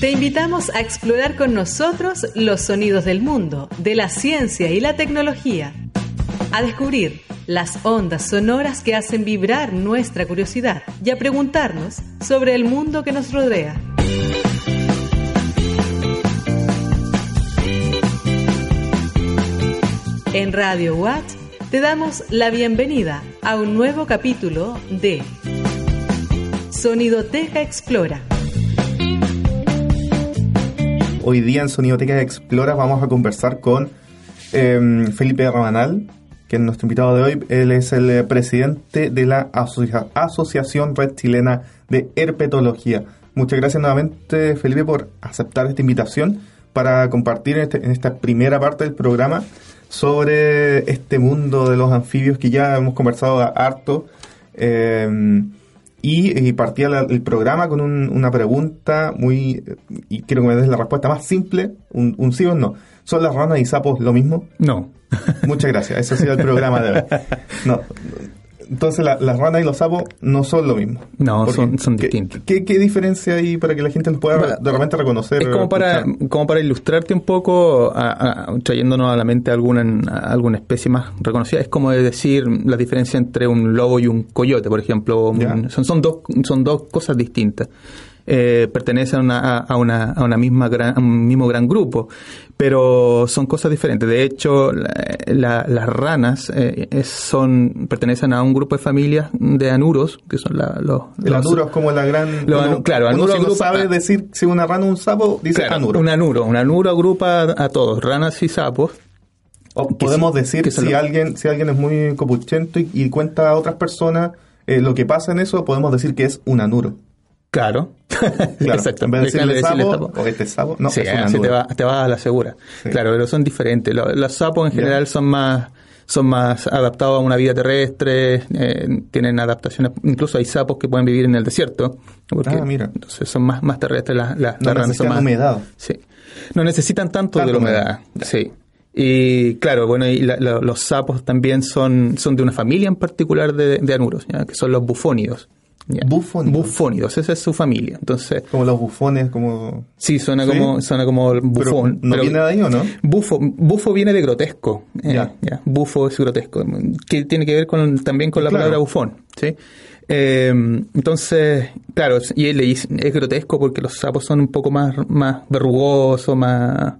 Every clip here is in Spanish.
Te invitamos a explorar con nosotros los sonidos del mundo, de la ciencia y la tecnología. A descubrir las ondas sonoras que hacen vibrar nuestra curiosidad y a preguntarnos sobre el mundo que nos rodea. En Radio Watch te damos la bienvenida a un nuevo capítulo de Sonidoteca Explora. Hoy día en Sonidoteca Explora vamos a conversar con em, Felipe Rabanal, que es nuestro invitado de hoy. Él es el presidente de la Asociación Red Chilena de Herpetología. Muchas gracias nuevamente, Felipe, por aceptar esta invitación para compartir en, este, en esta primera parte del programa sobre este mundo de los anfibios que ya hemos conversado harto. Eh, y, partía el programa con una pregunta muy, y quiero que me des la respuesta más simple, un, un sí o no. ¿Son las ranas y sapos lo mismo? No. Muchas gracias, ese ha sido el programa de hoy. No, entonces las ranas y los sapos no son lo mismo. No, son, son distintos. ¿qué, diferencia hay para que la gente pueda de repente reconocer? Es como para, como para ilustrarte un poco, trayéndonos a la mente alguna, alguna especie más reconocida, es como decir la diferencia entre un lobo y un coyote, por ejemplo. son, son, dos, son dos cosas distintas eh, pertenecen a, a, una, a una misma gran, un mismo gran grupo, pero son cosas diferentes. De hecho, las ranas eh, son pertenecen a un grupo de familias de anuros, que son los... El anuro es como la gran... claro, anuro si sabe decir si una rana o un sapo, dice anuro. Un anuro, un anuro agrupa a todos, ranas y sapos. podemos decir que si alguien si alguien es muy copuchento y, cuenta a otras personas eh, lo que pasa en eso, podemos decir que es un anuro. Claro, exacto. En vez de decirle, sapo, o este sapo, no, sí, te, va, te va a la segura. Claro, pero son diferentes. Los, sapos en general son más son más adaptados a una vida terrestre, eh, tienen adaptaciones, incluso hay sapos que pueden vivir en el desierto, porque ah, mira. entonces son más, más terrestres las, las, no necesitan más, humedad. Sí. No necesitan tanto, de la humedad, sí. Y claro, bueno, y los sapos también son, son de una familia en particular de, de anuros, que son los bufónidos. Bufónidos. esa es su familia. Entonces, como los bufones, como. Sí, suena como suena como bufón. ¿No viene de ahí o no? Bufo, bufo viene de grotesco. Eh, bufo es grotesco. Que tiene que ver con, también con la palabra bufón. ¿sí? Eh, entonces, claro, y él le dice, es grotesco porque los sapos son un poco más, más verrugosos, más,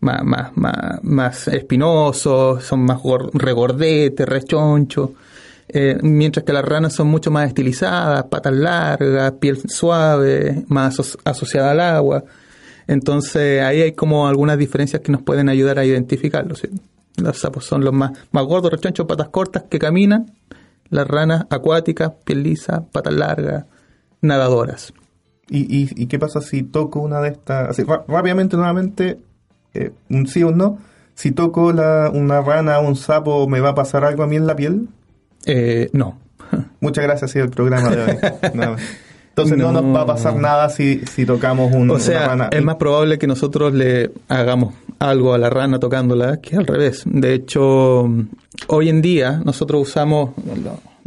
más, más, más, más espinosos, son más regordetes, rechonchos. Eh, mientras que las ranas son mucho más estilizadas, patas largas, piel suave, más asociada al agua. Entonces ahí hay como algunas diferencias que nos pueden ayudar a identificarlos. Los sapos son los más, más gordos, rechonchos, patas cortas que caminan. Las ranas acuáticas, piel lisa, patas largas, nadadoras. ¿Y, qué pasa si toco una de estas? rápidamente, nuevamente, eh, un sí o un no. Si toco la, una rana o un sapo, ¿me va a pasar algo a mí en la piel? Eh, no. Muchas gracias, ha sido el programa de hoy. Entonces no. nos va a pasar nada si, si tocamos un, o sea, rana. Es más probable que nosotros le hagamos algo a la rana tocándola que al revés. De hecho, hoy en día nosotros usamos,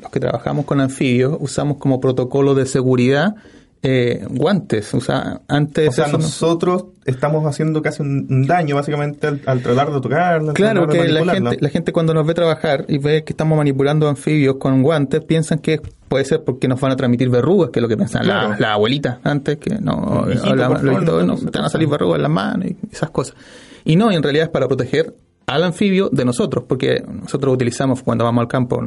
los que trabajamos con anfibios, usamos como protocolo de seguridad eh, guantes. O sea, antes. O sea, nosotros estamos haciendo casi un daño, básicamente, al, tratar de tocarla. Claro, que la gente, la gente cuando nos ve trabajar y ve que estamos manipulando anfibios con guantes, piensan que puede ser porque nos van a transmitir verrugas, que es lo que pensaban la, la, abuelita antes, que no, no, van a salir verrugas en las manos y esas cosas. Y no, en realidad es para proteger al anfibio de nosotros, porque nosotros utilizamos cuando vamos al campo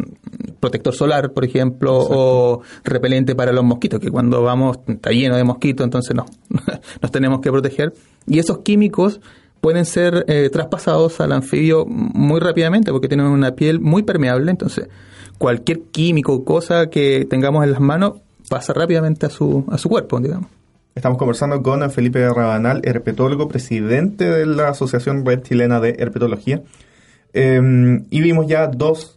protector solar, por ejemplo, o repelente para los mosquitos, que cuando vamos está lleno de mosquitos, entonces no, nos tenemos que proteger. Y esos químicos pueden ser eh, traspasados al anfibio muy rápidamente porque tienen una piel muy permeable, entonces cualquier químico o cosa que tengamos en las manos pasa rápidamente a su, a su cuerpo, digamos. Estamos conversando con Felipe Rabanal, herpetólogo, presidente de la Asociación Red Chilena de Herpetología. Em, y vimos ya dos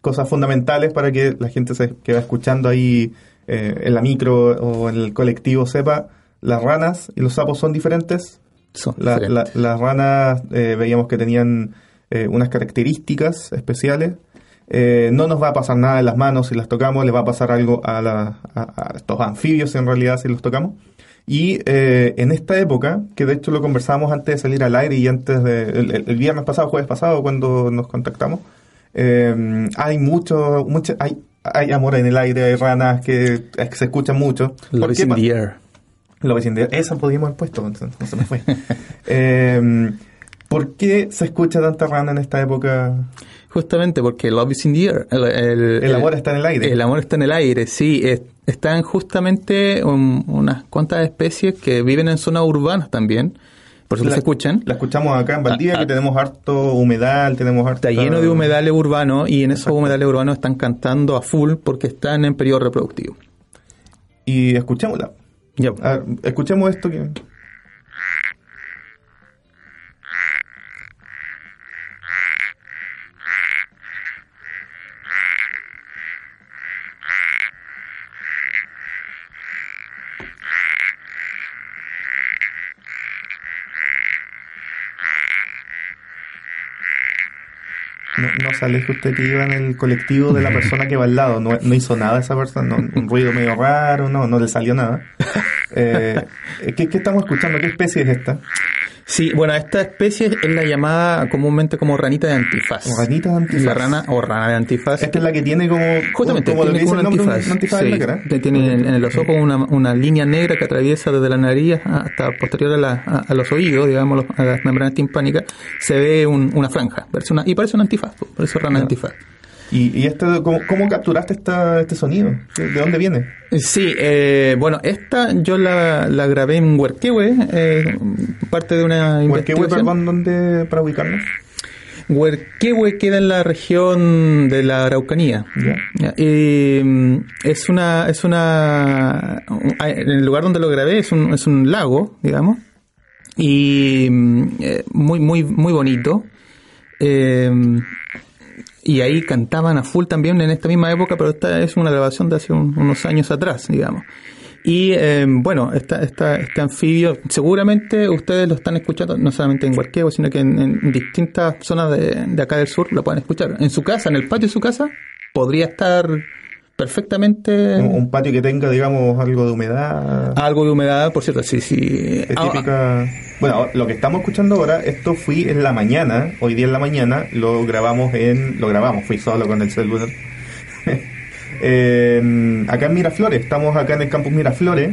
cosas fundamentales para que la gente se que va escuchando ahí eh, en la micro o en el colectivo sepa. Las ranas y los sapos son diferentes. Son las ranas eh, veíamos que tenían eh, unas características especiales. no nos va a pasar nada en las manos si las tocamos, le va a pasar algo a, a estos anfibios en realidad si los tocamos. Y eh, en esta época, que de hecho lo conversábamos antes de salir al aire y antes de el, viernes pasado, jueves pasado, cuando nos contactamos, eh, hay mucho, mucho hay, hay amor en el aire, hay ranas que, se escuchan mucho. Love is in the air. Love is in the air. Esa podíamos haber puesto, no se me fue. eh, ¿Por qué se escucha tanta rana en esta época? Justamente porque love is in the air. El, amor está en el aire. El amor está en el aire, sí. están justamente unas cuantas especies que viven en zonas urbanas también. Por eso se escuchan. La escuchamos acá en Valdivia, ah, que ah. tenemos harto humedal, tenemos harto... Está lleno de humedales urbanos y en esos humedales urbanos están cantando a full porque están en periodo reproductivo. Y escuchémosla. Ya. escuchemos esto que... no, sale que usted que iba en el colectivo de la persona que va al lado. No, no hizo nada esa persona, un ruido medio raro, no, no le salió nada. Eh, ¿qué, ¿Qué estamos escuchando? ¿Qué especie es esta? Sí, bueno, esta especie es la llamada comúnmente como ranita de antifaz. Ranita de antifaz. La rana o rana de antifaz. Esta es la que tiene como... Justamente, como tiene como un antifaz. Un antifaz en la cara. Tiene en, el ojo una, una línea negra que atraviesa desde la nariz hasta posterior a, la, a, los oídos, digamos, a las membranas timpánicas. Se ve una franja. y parece un antifaz, por eso rana de antifaz. ¿Y, y ¿cómo, capturaste esta, este sonido? ¿De dónde viene? Sí, eh, bueno, esta yo la, la grabé en Huerquehue, eh, parte de una investigación. ¿Huerquehue, perdón, dónde, para ubicarnos? Huerquehue queda en la región de la Araucanía. Y mm, es una, es una, en el lugar donde lo grabé es un, es un lago, digamos, y mm, eh, muy, muy, muy bonito. Eh, y ahí cantaban a full también en esta misma época, pero esta es una grabación de hace unos años atrás, digamos. Y eh, bueno, esta, esta, este anfibio, seguramente ustedes lo están escuchando no solamente en Huarqueo, sino que en, distintas zonas de, de, acá del sur lo pueden escuchar. En su casa, en el patio de su casa, podría estar perfectamente. Un, patio que tenga, digamos, algo de humedad. Algo de humedad, por cierto, sí, sí. Es típica. Bueno, lo que estamos escuchando ahora, esto fui en la mañana, hoy día en la mañana, lo grabamos en. Lo grabamos, fui solo con el celular. acá en Miraflores, estamos acá en el campus Miraflores.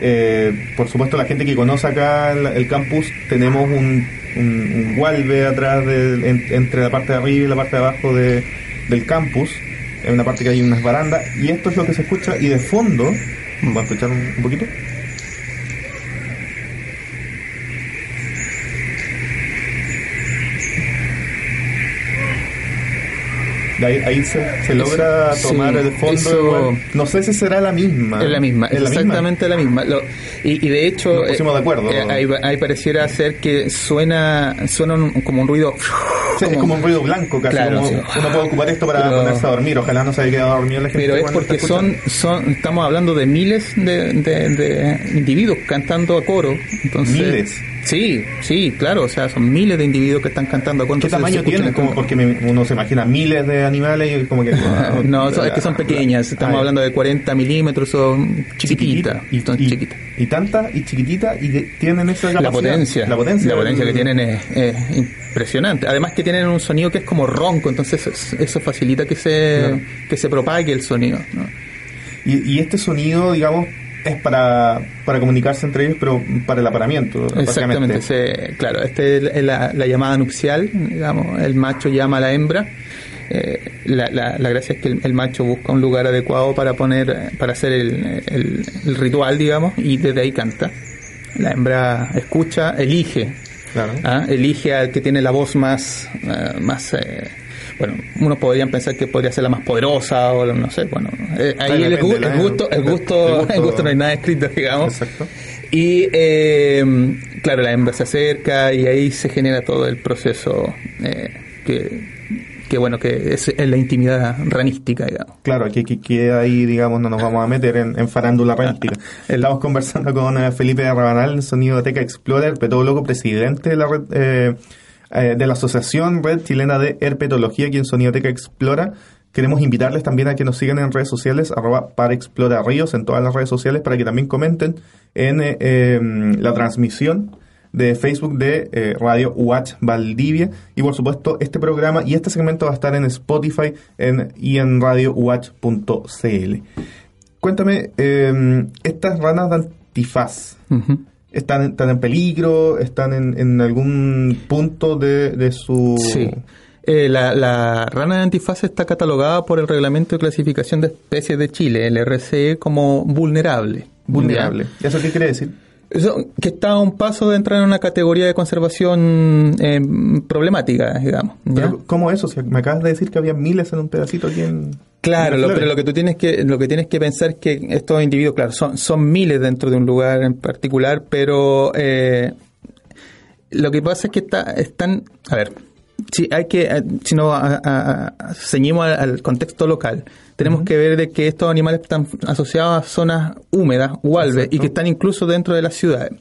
Eh, por supuesto, la gente que conoce acá el, campus, tenemos un, un, atrás entre la parte de arriba y la parte de abajo de, del campus en una parte que hay unas barandas, y esto es lo que se escucha, y de fondo, vamos a escuchar un, poquito. Ahí, se, logra tomar el fondo. no sé si será la misma. Es la misma, ¿Es exactamente la misma. y, de hecho, Nos pusimos de acuerdo. Eh, ahí, pareciera ser que suena, suena como un ruido es como un ruido blanco casi. Claro, Uno puede ocupar esto para ponerse a dormir. Ojalá no se haya quedado dormido la gente. Pero es porque son, son, estamos hablando de miles de, de, individuos cantando a coro. Entonces, ¿Miles? Sí, sí, claro. O sea, son miles de individuos que están cantando coro. ¿Qué tamaño tienen? Como porque uno se imagina miles de animales y como que... no, es que son pequeñas. Estamos hablando de 40 milímetros, son chiquititas. Y, chiquitas. y tantas y chiquititas y tienen esa capacidad. La potencia. La potencia. La potencia que tienen es, es impresionante. Además que tienen un sonido que es como ronco, entonces eso, facilita que se, que se propague el sonido. Y, este sonido, digamos, es para, para comunicarse entre ellos, pero para el aparamiento. Exactamente, claro, este es la, llamada nupcial, digamos, el macho llama a la hembra. Eh, la, la, gracia es que el, macho busca un lugar adecuado para poner, para hacer el, el ritual, digamos, y desde ahí canta. La hembra escucha, elige ¿Ah? Elige al que tiene la voz más, eh, más eh, bueno, unos podrían pensar que podría ser la más poderosa o no sé, bueno, eh, ahí el, gusto, el, gusto, el, gusto, no hay nada escrito, digamos. Y claro, la hembra se acerca y ahí se genera todo el proceso que que bueno, que es, la intimidad ranística, digamos. Claro, que, queda ahí, digamos, no nos vamos a meter en, farándula ranística. Estamos conversando con eh, Felipe de Rabanal, Sonido Teca Explorer, petólogo, presidente de la red, eh, eh, de la Asociación Red Chilena de Herpetología, quien Sonidoteca Explora, Queremos invitarles también a que nos sigan en redes sociales, arroba para Explora Ríos, en todas las redes sociales, para que también comenten en eh, em, la transmisión de Facebook de eh, Radio Watch Valdivia. Y por supuesto, este programa y este segmento va a estar en Spotify en, y en radiowatch.cl. Cuéntame, em, estas ranas de antifaz, ¿están, en peligro? ¿Están en, algún punto de, su...? Sí. Eh, la, rana de antifaz está catalogada por el Reglamento de Clasificación de Especies de Chile, el RCE, como vulnerable. Vulnerable. ¿Y eso qué quiere decir? Eso, que está a un paso de entrar en una categoría de conservación eh, problemática, digamos. ¿Cómo eso? me acabas de decir que había miles en un pedacito aquí en... Claro, lo, pero lo que tú tienes que lo que tienes que pensar es que estos individuos, claro, son, son miles dentro de un lugar en particular, pero eh, lo que pasa es que está, están, a ver, si hay que, eh, si nos ceñimos al, contexto local, tenemos que ver de que estos animales están asociados a zonas húmedas, hualves, y que están incluso dentro de las ciudades.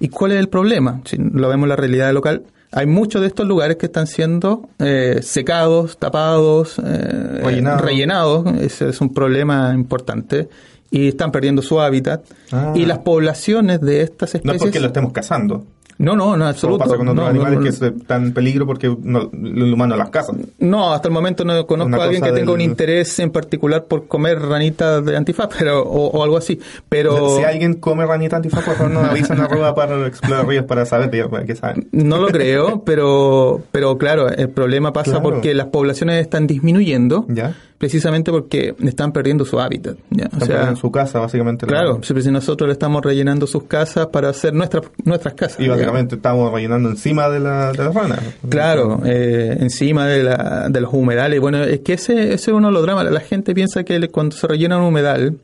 ¿Y cuál es el problema? Si lo vemos en la realidad local, hay muchos de estos lugares que están siendo eh, secados, tapados, eh, rellenados. Ese es un problema importante. Y están perdiendo su hábitat. Ah. Y las poblaciones de estas especies... No es porque lo estemos cazando. No, no, no, absoluto. pasa con otros animales que están en peligro porque no, el humano las caza. No, hasta el momento no conozco a alguien que tenga un interés en particular por comer ranitas de antifaz pero, o, algo así. Pero si alguien come ranitas antifaz, por favor, nos avisan arroba para explorar ríos para saber qué saben. No lo creo, pero, pero claro, el problema pasa porque las poblaciones están disminuyendo. ¿Ya? Precisamente porque están perdiendo su hábitat. ¿ya? O sea, su casa, básicamente. Claro, si nosotros le estamos rellenando sus casas para hacer nuestras nuestras casas. Y básicamente estamos rellenando encima de, la, de las ranas. Claro, eh, encima de, la, de los humedales. Bueno, es que ese, ese es uno de los dramas. La gente piensa que cuando se rellena un humedal,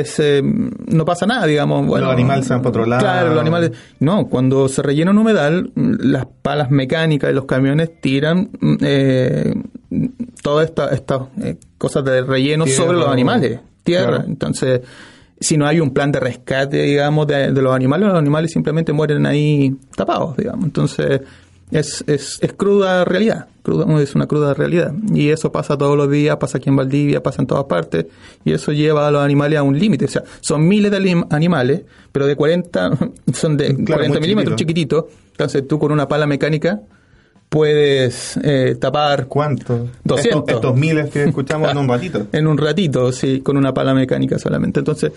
es, eh, no pasa nada, digamos. Bueno, los animales se van por Claro, los animales. No, cuando se rellena un humedal, las palas mecánicas de los camiones tiran eh, todas estas esta, eh, cosas de relleno sobre los animales, tierra. Entonces, si no hay un plan de rescate, digamos, de, de, los animales, los animales simplemente mueren ahí tapados, digamos. Entonces, es, es, es cruda realidad, cruda, es una cruda realidad. Y eso pasa todos los días, pasa aquí en Valdivia, pasa en todas partes, y eso lleva a los animales a un límite. O sea, son miles de animales, pero de 40, son de 40 milímetros chiquititos. Entonces tú con una pala mecánica puedes eh, tapar... ¿Cuánto? 200. Estos, miles que escuchamos en un ratito. en un ratito, sí, con una pala mecánica solamente. Entonces,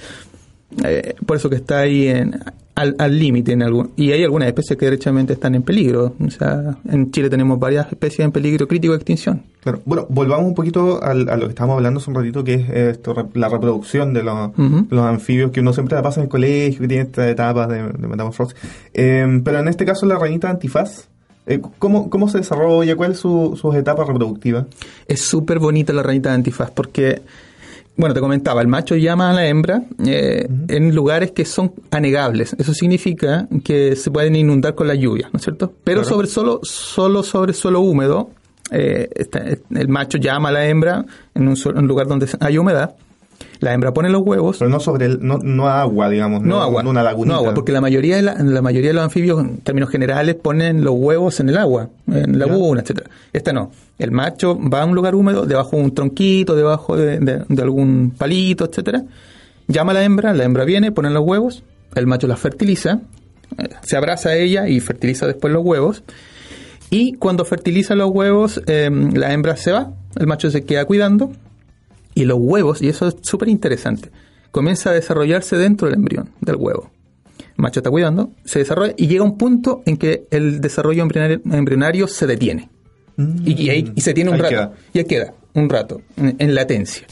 eh, por eso que está ahí en, al límite en algún y hay algunas especies que derechamente están en peligro. O sea en Chile tenemos varias especies en peligro crítico de extinción. Claro. Bueno volvamos un poquito a lo que estábamos hablando hace un ratito que es esto, la reproducción de los, anfibios que uno siempre pasa en el colegio que tiene estas etapas de, de metamorfosis em, pero en este caso la reinita antifaz eh, ¿Cómo, ¿Cómo se desarrolla? ¿Cuál es su, sus etapas reproductivas? Es súper bonita la ranita de antifaz porque bueno, te comentaba, el macho llama a la hembra eh, en lugares que son anegables. Eso significa que se pueden inundar con la lluvia, ¿no es cierto? Pero sobre solo, solo sobre suelo húmedo, eh, el macho llama a la hembra en un, lugar donde hay humedad la hembra pone los huevos. Pero no sobre el, no, no agua, digamos. No, agua. No una lagunita. No agua, porque la mayoría de la, la, mayoría de los anfibios, en términos generales, ponen los huevos en el agua, en laguna, etcétera. Esta no. El macho va a un lugar húmedo, debajo de un tronquito, debajo de, de, algún palito, etcétera. Llama a la hembra, la hembra viene, pone los huevos, el macho las fertiliza, eh, se abraza a ella y fertiliza después los huevos. Y cuando fertiliza los huevos, eh, la hembra se va, el macho se queda cuidando y los huevos, y eso es súper interesante, comienza a desarrollarse dentro del embrión, del huevo. El macho está cuidando, se desarrolla y llega un punto en que el desarrollo embrionario, se detiene. y, ahí, y, se tiene un rato. Y ahí queda, un rato, en, latencia.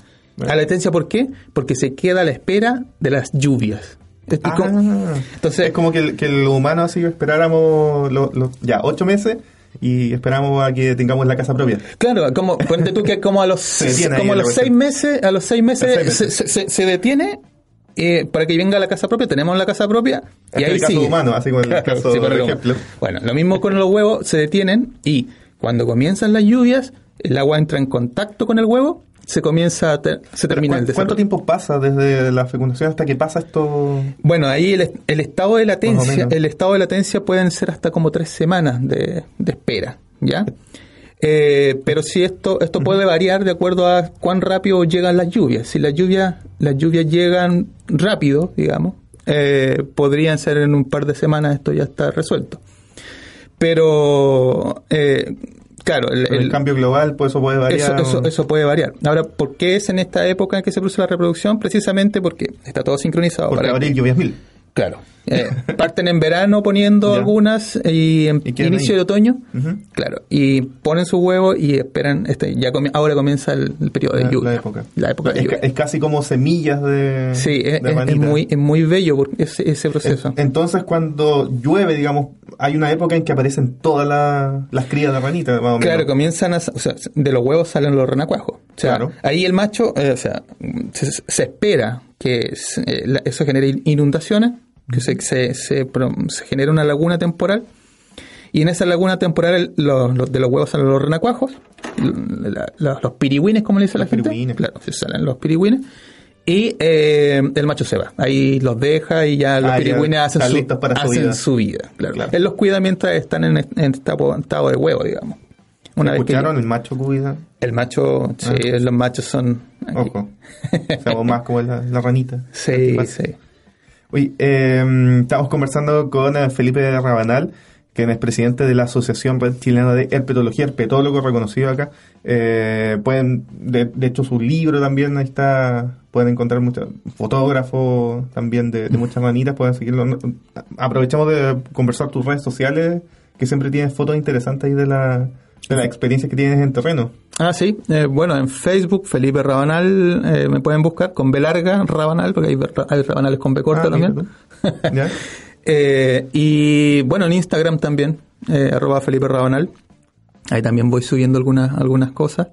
¿A latencia por qué? Porque se queda a la espera de las lluvias. Ah. entonces, es como que el, que el humano así esperáramos ya ocho meses y esperamos a que tengamos la casa propia. Claro, como ponte tú que como a los como a los seis meses, a los seis meses, Se, se, detiene eh, para que venga la casa propia, tenemos la casa propia y ahí el caso humano, así como el caso de ejemplo. Bueno, lo mismo con los huevos, se detienen y cuando comienzan las lluvias, el agua entra en contacto con el huevo se comienza, a se termina el desarrollo. ¿Cuánto tiempo pasa desde la fecundación hasta que pasa esto? Bueno, ahí el, el estado de latencia, el estado de latencia pueden ser hasta como tres semanas de, espera, ¿ya? Eh, pero si esto esto puede variar de acuerdo a cuán rápido llegan las lluvias. Si las lluvias las lluvias llegan rápido, digamos, eh, podrían ser en un par de semanas esto ya está resuelto. Pero eh, claro, el, cambio global, pues eso puede variar. Eso, puede variar. Ahora, ¿por qué es en esta época en que se produce la reproducción? Precisamente porque está todo sincronizado. Porque para abril lluvias mil. Claro. Eh, parten en verano poniendo algunas y en inicio de otoño, claro, y ponen su huevo y esperan, este, ya ahora comienza el, periodo de lluvia. La época. es, casi como semillas de. Sí, es, muy, es muy bello ese, ese proceso. Entonces, cuando llueve, digamos, hay una época en que aparecen todas las crías de ranita, Claro, comienzan a. O sea, de los huevos salen los renacuajos. O sea, claro. ahí el macho, eh, o sea, se, espera que eh, eso genere inundaciones que se, se, se, genera una laguna temporal y en esa laguna temporal los, de los huevos salen los renacuajos, los pirigüines, como le dice la gente. Claro, salen los pirigüines. Y eh, el macho se va. Ahí los deja y ya los ah, pirigüines hacen, su, su, vida. Claro. Él los cuida mientras están en, estado, de huevo, digamos. Una vez que el macho cuida? El macho, sí, ah. los machos son... Ojo. o más como la, la ranita. Sí, sí. Oye, em, estamos conversando con eh, Felipe Rabanal, quien es presidente de la Asociación Red Chilena de Herpetología, herpetólogo reconocido acá. Eh, pueden, de, hecho, su libro también ahí está, pueden encontrar muchos fotógrafos también de, muchas maneras, pueden seguirlo. Aprovechamos de conversar tus redes sociales, que siempre tienes fotos interesantes ahí de la, de la experiencia que tienes en terreno. Ah, sí. Eh, bueno, en Facebook, Felipe Rabanal, eh, me pueden buscar con B larga, Rabanal, porque hay, Rabanales con B corta ah, también. eh, y bueno, en Instagram también, eh, arroba Felipe Rabanal. Ahí también voy subiendo algunas, algunas cosas.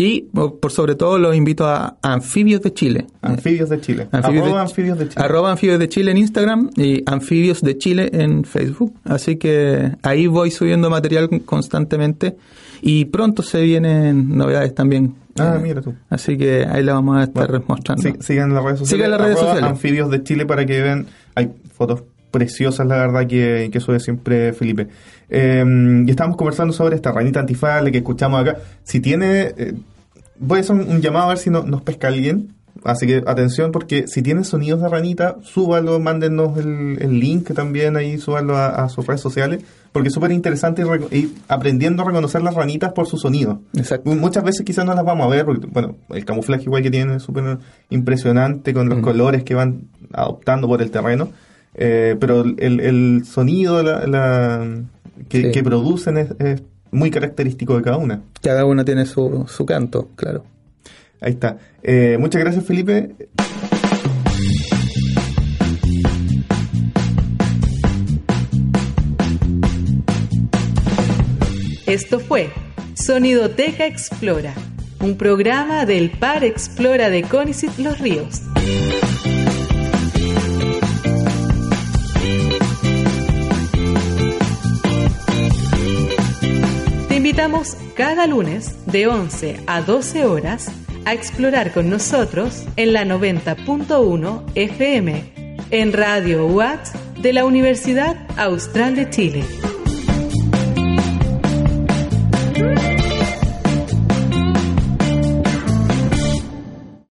Y por sobre todo los invito a Anfibios de Chile. Anfibios de Chile. arroba Anfibios de Chile. Arroba Anfibios de Chile en Instagram y Anfibios de Chile en Facebook. Así que ahí voy subiendo material constantemente y pronto se vienen novedades también. Ah, eh, mira tú. Así que ahí la vamos a estar mostrando. Sí, sigan las redes sociales. Sigan las redes sociales. Anfibios de Chile para que vean. Hay fotos preciosas, la verdad, que, que sube siempre Felipe. Eh, y estamos conversando sobre esta ranita antifable que escuchamos acá. Si tiene. Eh, voy a hacer un, llamado a ver si nos pesca alguien. Así que atención, porque si tienen sonidos de ranita, súbalo, mándenos el, link también ahí, súbalo a, sus redes sociales, porque es súper interesante ir, aprendiendo a reconocer las ranitas por su sonido. Exacto. Muchas veces quizás no las vamos a ver, porque, bueno, el camuflaje igual que tiene es súper impresionante con los colores que van adoptando por el terreno, eh, pero el, el sonido la, que, producen es, es, muy característico de cada una. Cada una tiene su, su canto, claro. Ahí está. Eh, muchas gracias, Felipe. Esto fue Sonidoteca Explora, un programa del Par Explora de Conicet Los Ríos. Invitamos cada lunes de 11 a 12 horas a explorar con nosotros en la 90.1 FM, en Radio UAT de la Universidad Austral de Chile.